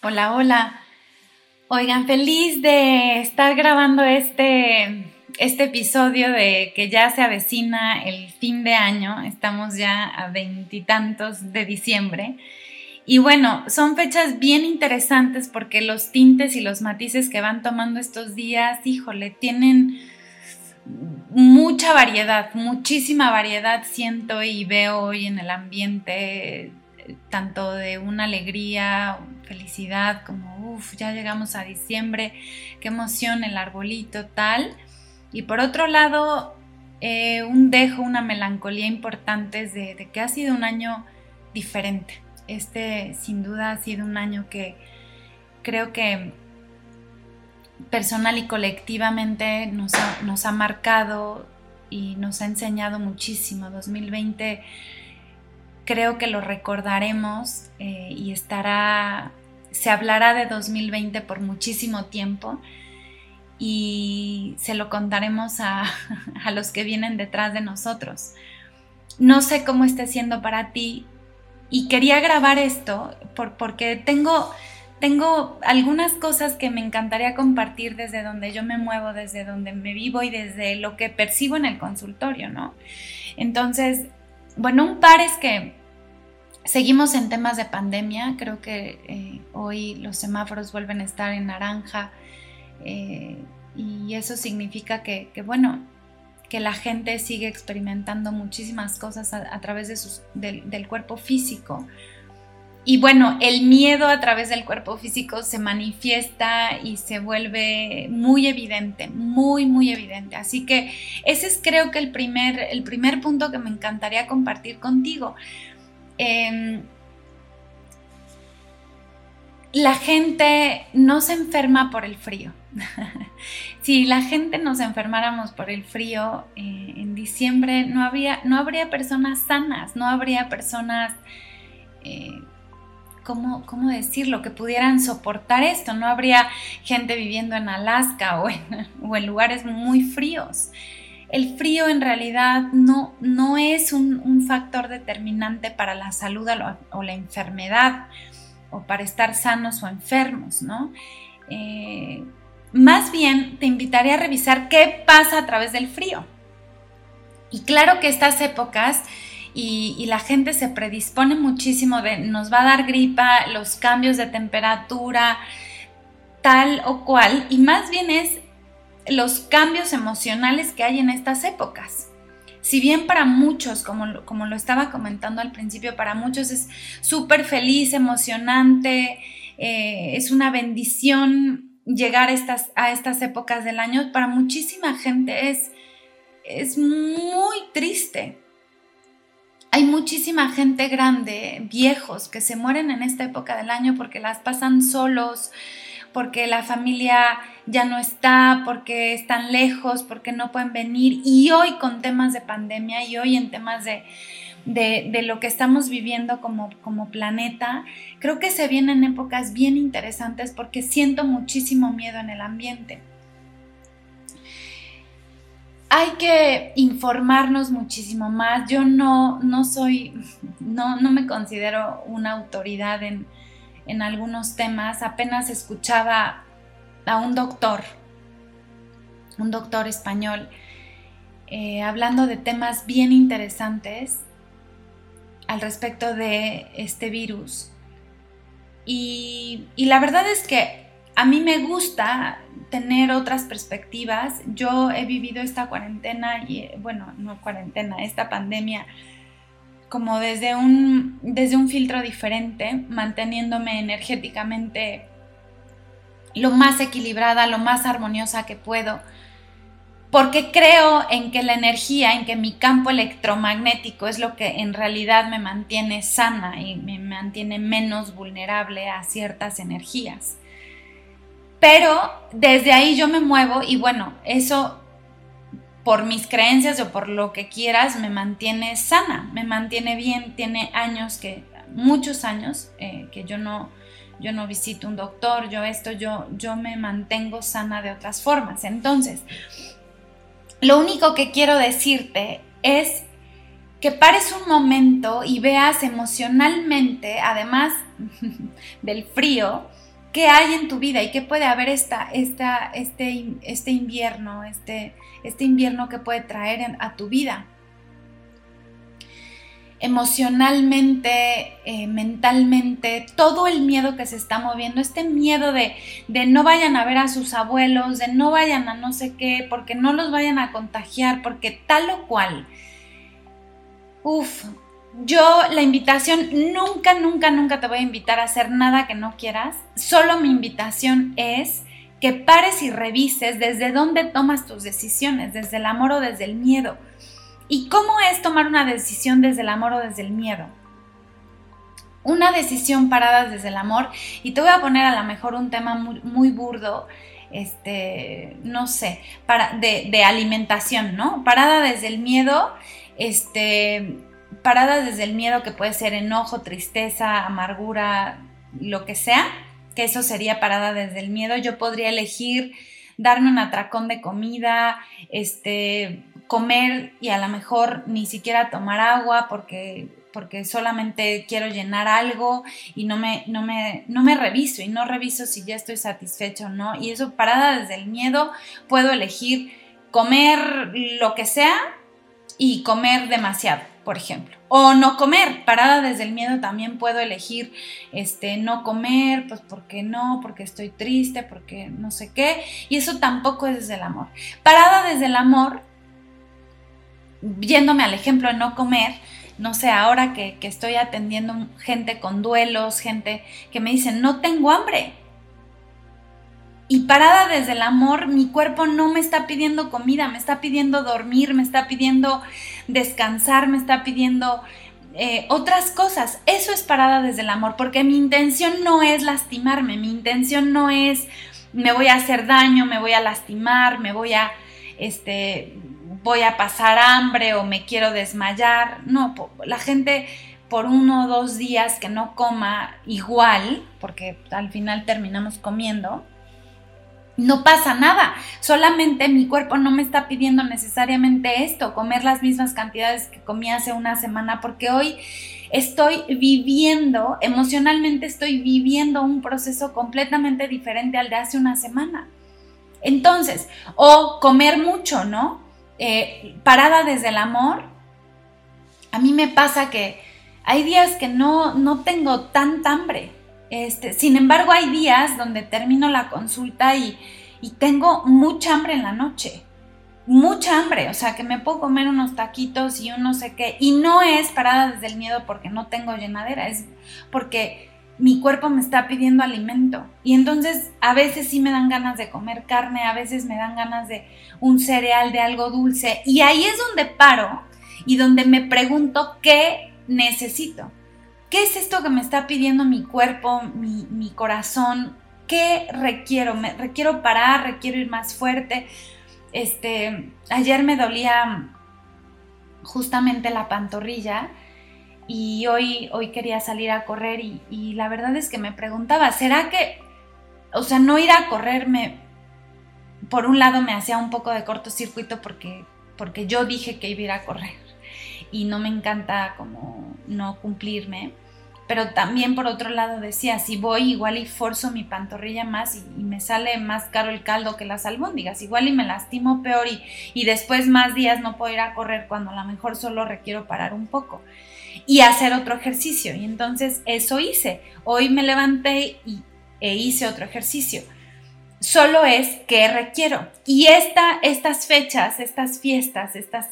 Hola, hola. Oigan, feliz de estar grabando este, este episodio de que ya se avecina el fin de año. Estamos ya a veintitantos de diciembre. Y bueno, son fechas bien interesantes porque los tintes y los matices que van tomando estos días, híjole, tienen mucha variedad, muchísima variedad siento y veo hoy en el ambiente tanto de una alegría, felicidad, como, uff, ya llegamos a diciembre, qué emoción el arbolito, tal. Y por otro lado, eh, un dejo, una melancolía importante de, que ha sido un año diferente. Este sin duda ha sido un año que creo que personal y colectivamente nos ha, nos ha marcado y nos ha enseñado muchísimo. 2020 creo que lo recordaremos eh, y estará, se hablará de 2020 por muchísimo tiempo y se lo contaremos a, a los que vienen detrás de nosotros. No sé cómo esté siendo para ti y quería grabar esto por, porque tengo, tengo algunas cosas que me encantaría compartir desde donde yo me muevo, desde donde me vivo y desde lo que percibo en el consultorio, ¿no? Entonces, bueno, un par es que Seguimos en temas de pandemia, creo que eh, hoy los semáforos vuelven a estar en naranja eh, y eso significa que, bueno, que la gente sigue experimentando muchísimas cosas a, través de del, del, cuerpo físico. Y bueno, el miedo a través del cuerpo físico se manifiesta y se vuelve muy evidente, muy, muy evidente. Así que ese es creo que el primer, el primer punto que me encantaría compartir contigo. Em, la gente no se enferma por el frío. si la gente nos enfermáramos por el frío eh, en diciembre, no, no habría personas sanas, no habría personas, eh, ¿cómo, ¿cómo, decirlo?, que pudieran soportar esto. No habría gente viviendo en Alaska o en lugares muy fríos el frío en realidad no, no es un, factor determinante para la salud o la enfermedad o para estar sanos o enfermos, ¿no? Eh, más bien te invitaría a revisar qué pasa a través del frío. Y claro que estas épocas y, y, la gente se predispone muchísimo de nos va a dar gripa, los cambios de temperatura, tal o cual, y más bien es los cambios emocionales que hay en estas épocas. Si bien para muchos, como, como lo estaba comentando al principio, para muchos es súper feliz, emocionante, eh, es una bendición llegar a estas, a estas épocas del año, para muchísima gente es, es muy triste. Hay muchísima gente grande, viejos, que se mueren en esta época del año porque las pasan solos, porque la familia ya no está, porque están lejos, porque no pueden venir. Y hoy con temas de pandemia y hoy en temas de, de, lo que estamos viviendo como, como planeta, creo que se vienen épocas bien interesantes porque siento muchísimo miedo en el ambiente. Hay que informarnos muchísimo más. Yo no, no soy, no, no me considero una autoridad en, en algunos temas. Apenas escuchaba a un doctor, un doctor español, eh, hablando de temas bien interesantes al respecto de este virus. Y, y, la verdad es que a mí me gusta tener otras perspectivas. Yo he vivido esta cuarentena y, bueno, no cuarentena, esta pandemia como desde un, desde un filtro diferente, manteniéndome energéticamente lo más equilibrada, lo más armoniosa que puedo, porque creo en que la energía, en que mi campo electromagnético es lo que en realidad me mantiene sana y me mantiene menos vulnerable a ciertas energías. Pero desde ahí yo me muevo y bueno, eso por mis creencias o por lo que quieras, me mantiene sana, me mantiene bien. Tiene años que, muchos años, eh, que yo no, yo no visito un doctor, yo esto, yo, yo me mantengo sana de otras formas. Entonces, lo único que quiero decirte es que pares un momento y veas emocionalmente, además del frío, qué hay en tu vida y qué puede haber esta, esta, este, este invierno, este, este invierno que puede traer a tu vida. Emocionalmente, eh, mentalmente, todo el miedo que se está moviendo, este miedo de, de no vayan a ver a sus abuelos, de no vayan a no sé qué, porque no los vayan a contagiar, porque tal o cual. Uf, yo la invitación, nunca, nunca, nunca te voy a invitar a hacer nada que no quieras. Solo mi invitación es que pares y revises desde dónde tomas tus decisiones, desde el amor o desde el miedo. ¿Y cómo es tomar una decisión desde el amor o desde el miedo? Una decisión parada desde el amor, y te voy a poner a lo mejor un tema muy, burdo, este, no sé, para, de, de alimentación, ¿no? Parada desde el miedo, este, parada desde el miedo que puede ser enojo, tristeza, amargura, lo que sea, que eso sería parada desde el miedo. Yo podría elegir darme un atracón de comida, este, comer y a lo mejor ni siquiera tomar agua porque porque solamente quiero llenar algo y no me, no me, no me reviso y no reviso si ya estoy satisfecho o no. Y eso parada desde el miedo, puedo elegir comer lo que sea y comer demasiado por ejemplo. O no comer, parada desde el miedo también puedo elegir este no comer, pues porque no, porque estoy triste, porque no sé qué, y eso tampoco es desde el amor. Parada desde el amor, yéndome al ejemplo de no comer, no sé, ahora que, que estoy atendiendo gente con duelos, gente que me dicen, no tengo hambre, y parada desde el amor, mi cuerpo no me está pidiendo comida, me está pidiendo dormir, me está pidiendo descansar, me está pidiendo eh, otras cosas. Eso es parada desde el amor, porque mi intención no es lastimarme, mi intención no es me voy a hacer daño, me voy a lastimar, me voy a, este, voy a pasar hambre o me quiero desmayar. No, la gente por uno o dos días que no coma igual, porque al final terminamos comiendo, no pasa nada, solamente mi cuerpo no me está pidiendo necesariamente esto, comer las mismas cantidades que comí hace una semana, porque hoy estoy viviendo, emocionalmente estoy viviendo un proceso completamente diferente al de hace una semana. Entonces, o comer mucho, ¿no? Eh, parada desde el amor, a mí me pasa que hay días que no, no tengo tanta hambre, este, sin embargo, hay días donde termino la consulta y, tengo mucha hambre en la noche. Mucha hambre, o sea, que me puedo comer unos taquitos y un no sé qué. Y no es parada desde el miedo porque no tengo llenadera, es porque mi cuerpo me está pidiendo alimento. Y entonces a veces sí me dan ganas de comer carne, a veces me dan ganas de un cereal, de algo dulce. Y ahí es donde paro y donde me pregunto qué necesito. ¿Qué es esto que me está pidiendo mi cuerpo, mi, corazón? ¿Qué requiero? ¿Me requiero parar? ¿Requiero ir más fuerte? Este, ayer me dolía justamente la pantorrilla y hoy, hoy quería salir a correr y, y, la verdad es que me preguntaba, ¿será que, o sea, no ir a correr me, por un lado me hacía un poco de cortocircuito porque, porque yo dije que iba a ir a correr y no me encanta como no cumplirme. Pero también por otro lado decía, si voy igual y forzo mi pantorrilla más y, me sale más caro el caldo que las albóndigas, igual y me lastimo peor y, y después más días no puedo ir a correr cuando a lo mejor solo requiero parar un poco y hacer otro ejercicio. Y entonces eso hice. Hoy me levanté y, e hice otro ejercicio. Solo es que requiero. Y esta, estas fechas, estas fiestas, estas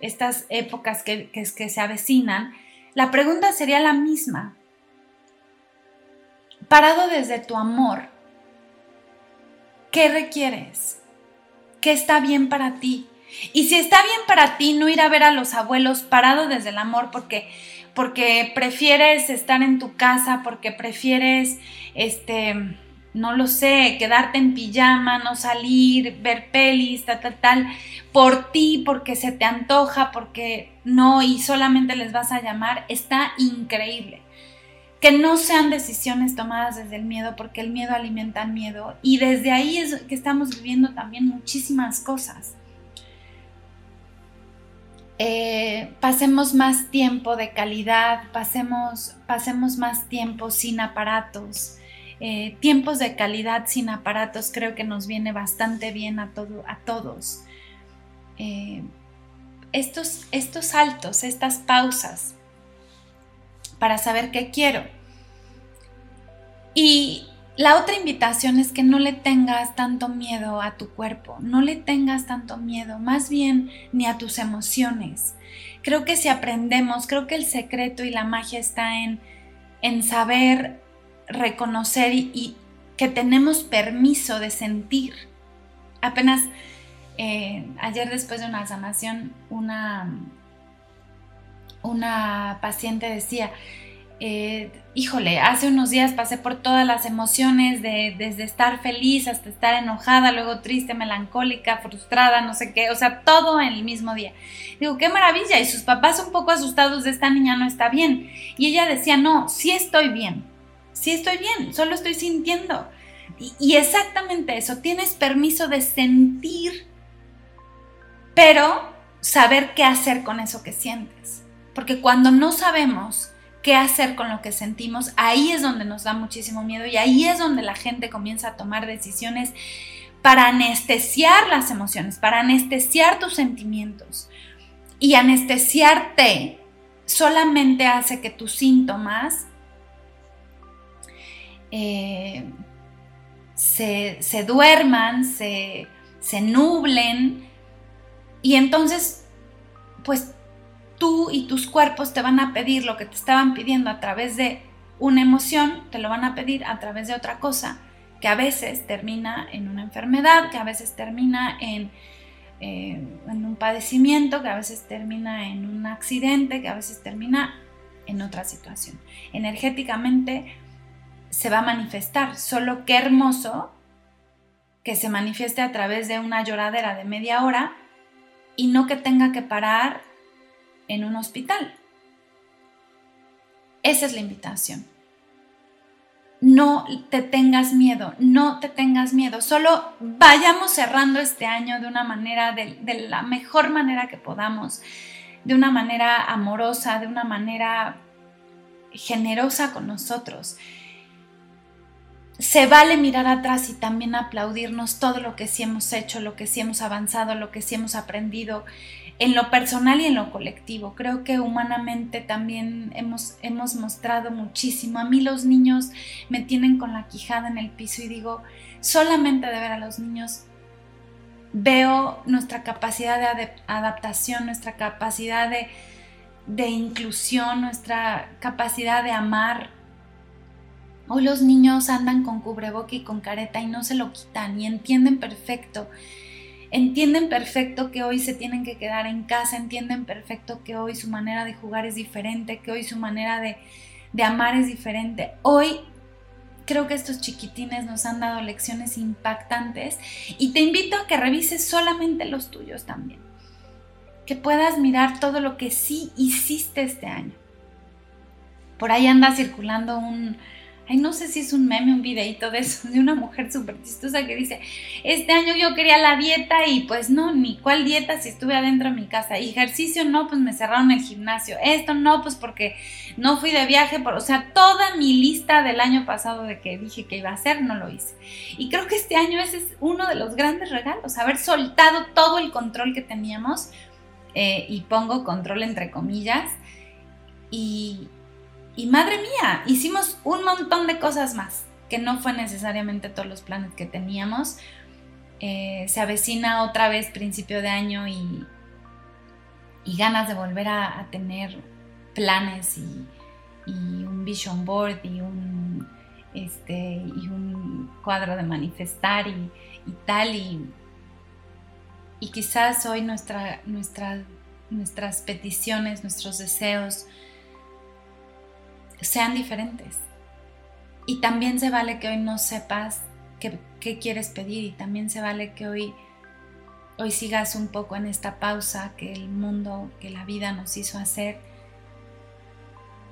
estas épocas que, que, se avecinan, la pregunta sería la misma. Parado desde tu amor, ¿qué requieres? ¿Qué está bien para ti? Y si está bien para ti no ir a ver a los abuelos parado desde el amor porque porque prefieres estar en tu casa, porque prefieres este no lo sé, quedarte en pijama, no salir, ver pelis, tal, tal, tal, por ti, porque se te antoja, porque no y solamente les vas a llamar, está increíble. Que no sean decisiones tomadas desde el miedo, porque el miedo alimenta el miedo. Y desde ahí es que estamos viviendo también muchísimas cosas. eh, pasemos más tiempo de calidad, pasemos, pasemos más tiempo sin aparatos. Eh, tiempos de calidad sin aparatos creo que nos viene bastante bien a, todo, a todos. Eh, estos, estos saltos, estas pausas para saber qué quiero. Y la otra invitación es que no le tengas tanto miedo a tu cuerpo, no le tengas tanto miedo, más bien ni a tus emociones. Creo que si aprendemos, creo que el secreto y la magia está en, en saber reconocer y, que tenemos permiso de sentir. Apenas eh, ayer después de una sanación, una, una paciente decía, eh, híjole, hace unos días pasé por todas las emociones, de, desde estar feliz hasta estar enojada, luego triste, melancólica, frustrada, no sé qué, o sea, todo en el mismo día. Digo, qué maravilla, y sus papás un poco asustados de esta niña no está bien. Y ella decía, no, sí estoy bien, sí estoy bien, solo estoy sintiendo. Y, y exactamente eso, tienes permiso de sentir, pero saber qué hacer con eso que sientes. Porque cuando no sabemos, qué hacer con lo que sentimos, ahí es donde nos da muchísimo miedo y ahí es donde la gente comienza a tomar decisiones para anestesiar las emociones, para anestesiar tus sentimientos. Y anestesiarte solamente hace que tus síntomas eh, se, se, duerman, se, se nublen y entonces pues tú y tus cuerpos te van a pedir lo que te estaban pidiendo a través de una emoción, te lo van a pedir a través de otra cosa, que a veces termina en una enfermedad, que a veces termina en, eh, en un padecimiento, que a veces termina en un accidente, que a veces termina en otra situación. Energéticamente se va a manifestar, solo qué hermoso que se manifieste a través de una lloradera de media hora y no que tenga que parar en un hospital. Esa es la invitación. No te tengas miedo, no te tengas miedo. Solo vayamos cerrando este año de una manera, de, la mejor manera que podamos, de una manera amorosa, de una manera generosa con nosotros. Se vale mirar atrás y también aplaudirnos todo lo que sí hemos hecho, lo que sí hemos avanzado, lo que sí hemos aprendido en lo personal y en lo colectivo. Creo que humanamente también hemos, hemos mostrado muchísimo. A mí los niños me tienen con la quijada en el piso y digo, solamente de ver a los niños veo nuestra capacidad de adaptación, nuestra capacidad de, de inclusión, nuestra capacidad de amar. Hoy los niños andan con cubreboca y con careta y no se lo quitan y entienden perfecto entienden perfecto que hoy se tienen que quedar en casa, entienden perfecto que hoy su manera de jugar es diferente, que hoy su manera de, amar es diferente. Hoy creo que estos chiquitines nos han dado lecciones impactantes y te invito a que revises solamente los tuyos también. Que puedas mirar todo lo que sí hiciste este año. Por ahí anda circulando un, ay, no sé si es un meme, un videito de eso, de una mujer súper chistosa que dice, este año yo quería la dieta y pues no, ni cuál dieta si estuve adentro de mi casa. ejercicio no, pues me cerraron el gimnasio. Esto no, pues porque no fui de viaje, o sea, toda mi lista del año pasado de que dije que iba a hacer, no lo hice. Y creo que este año ese es uno de los grandes regalos, haber soltado todo el control que teníamos, eh, y pongo control entre comillas, y, y madre mía, hicimos un montón de cosas más, que no fue necesariamente todos los planes que teníamos. Eh, se avecina otra vez principio de año y, y ganas de volver a, tener planes y, un vision board y un, este, y un cuadro de manifestar y, tal. Y, y quizás hoy nuestra, nuestra, nuestras peticiones, nuestros deseos, sean diferentes. Y también se vale que hoy no sepas qué, quieres pedir y también se vale que hoy, hoy sigas un poco en esta pausa que el mundo, que la vida nos hizo hacer.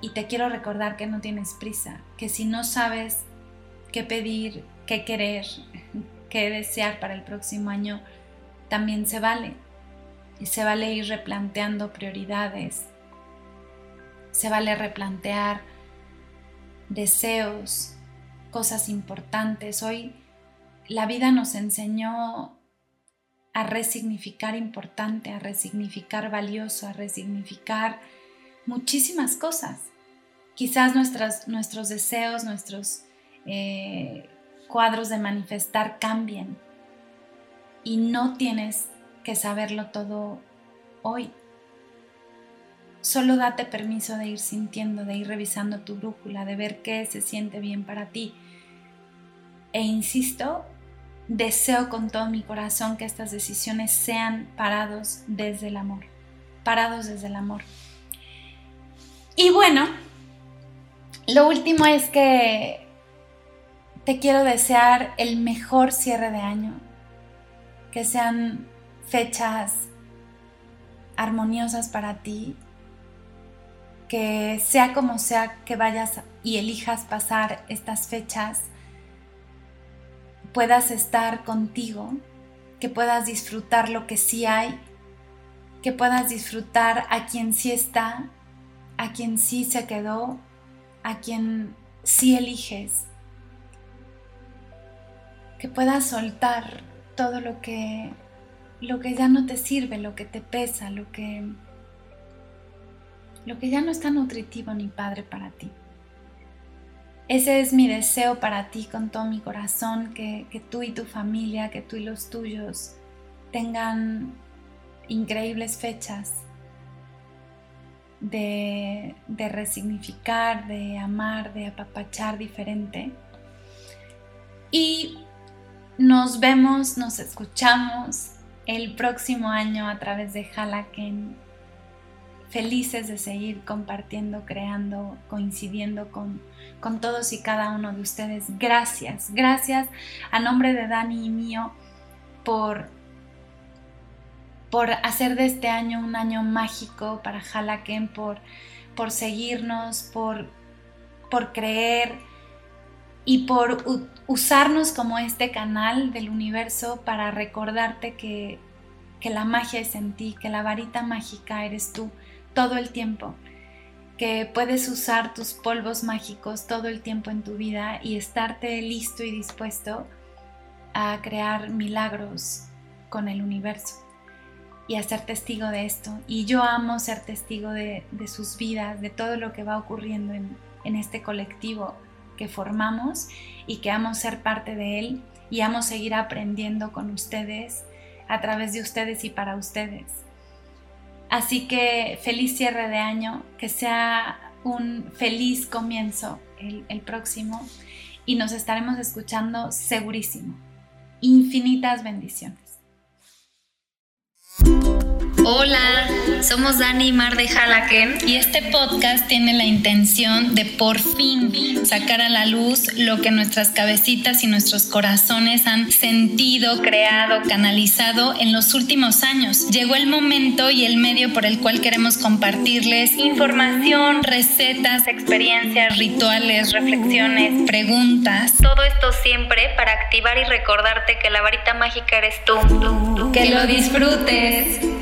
Y te quiero recordar que no tienes prisa, que si no sabes qué pedir, qué querer, qué desear para el próximo año, también se vale. y se vale ir replanteando prioridades, se vale replantear deseos, cosas importantes. Hoy la vida nos enseñó a resignificar importante, a resignificar valioso, a resignificar muchísimas cosas. Quizás nuestros deseos, nuestros eh, cuadros de manifestar cambien y no tienes que saberlo todo hoy. Solo date permiso de ir sintiendo, de ir revisando tu brújula, de ver qué se siente bien para ti. E insisto, deseo con todo mi corazón que estas decisiones sean parados desde el amor, parados desde el amor. Y bueno, lo último es que te quiero desear el mejor cierre de año, que sean fechas armoniosas para ti, que sea como sea que vayas y elijas pasar estas fechas, puedas estar contigo, que puedas disfrutar lo que sí hay, que puedas disfrutar a quien sí está, a quien sí se quedó, a quien sí eliges, que puedas soltar todo lo que lo que ya no te sirve, lo que te pesa, lo que lo que ya no está nutritivo ni padre para ti. Ese es mi deseo para ti con todo mi corazón, que, tú y tu familia, que tú y los tuyos tengan increíbles fechas de, de resignificar, de amar, de apapachar diferente. Y nos vemos, nos escuchamos el próximo año a través de Halaken felices de seguir compartiendo, creando, coincidiendo con, con todos y cada uno de ustedes. Gracias, gracias a nombre de Dani y mío por, por hacer de este año un año mágico para Jalaken, por, por seguirnos, por, por creer y por usarnos como este canal del universo para recordarte que, que la magia es en ti, que la varita mágica eres tú todo el tiempo, que puedes usar tus polvos mágicos todo el tiempo en tu vida y estarte listo y dispuesto a crear milagros con el universo y a ser testigo de esto. Y yo amo ser testigo de, sus vidas, de todo lo que va ocurriendo en, este colectivo que formamos y que amo ser parte de él y amo seguir aprendiendo con ustedes, a través de ustedes y para ustedes. Así que feliz cierre de año, que sea un feliz comienzo el, próximo y nos estaremos escuchando segurísimo. Infinitas bendiciones. Hola, somos Dani y Mar de Jalaken y este podcast tiene la intención de por fin sacar a la luz lo que nuestras cabecitas y nuestros corazones han sentido, creado, canalizado en los últimos años. Llegó el momento y el medio por el cual queremos compartirles información, recetas, experiencias, rituales, reflexiones, preguntas. Todo esto siempre para activar y recordarte que la varita mágica eres tú. Que lo disfrutes.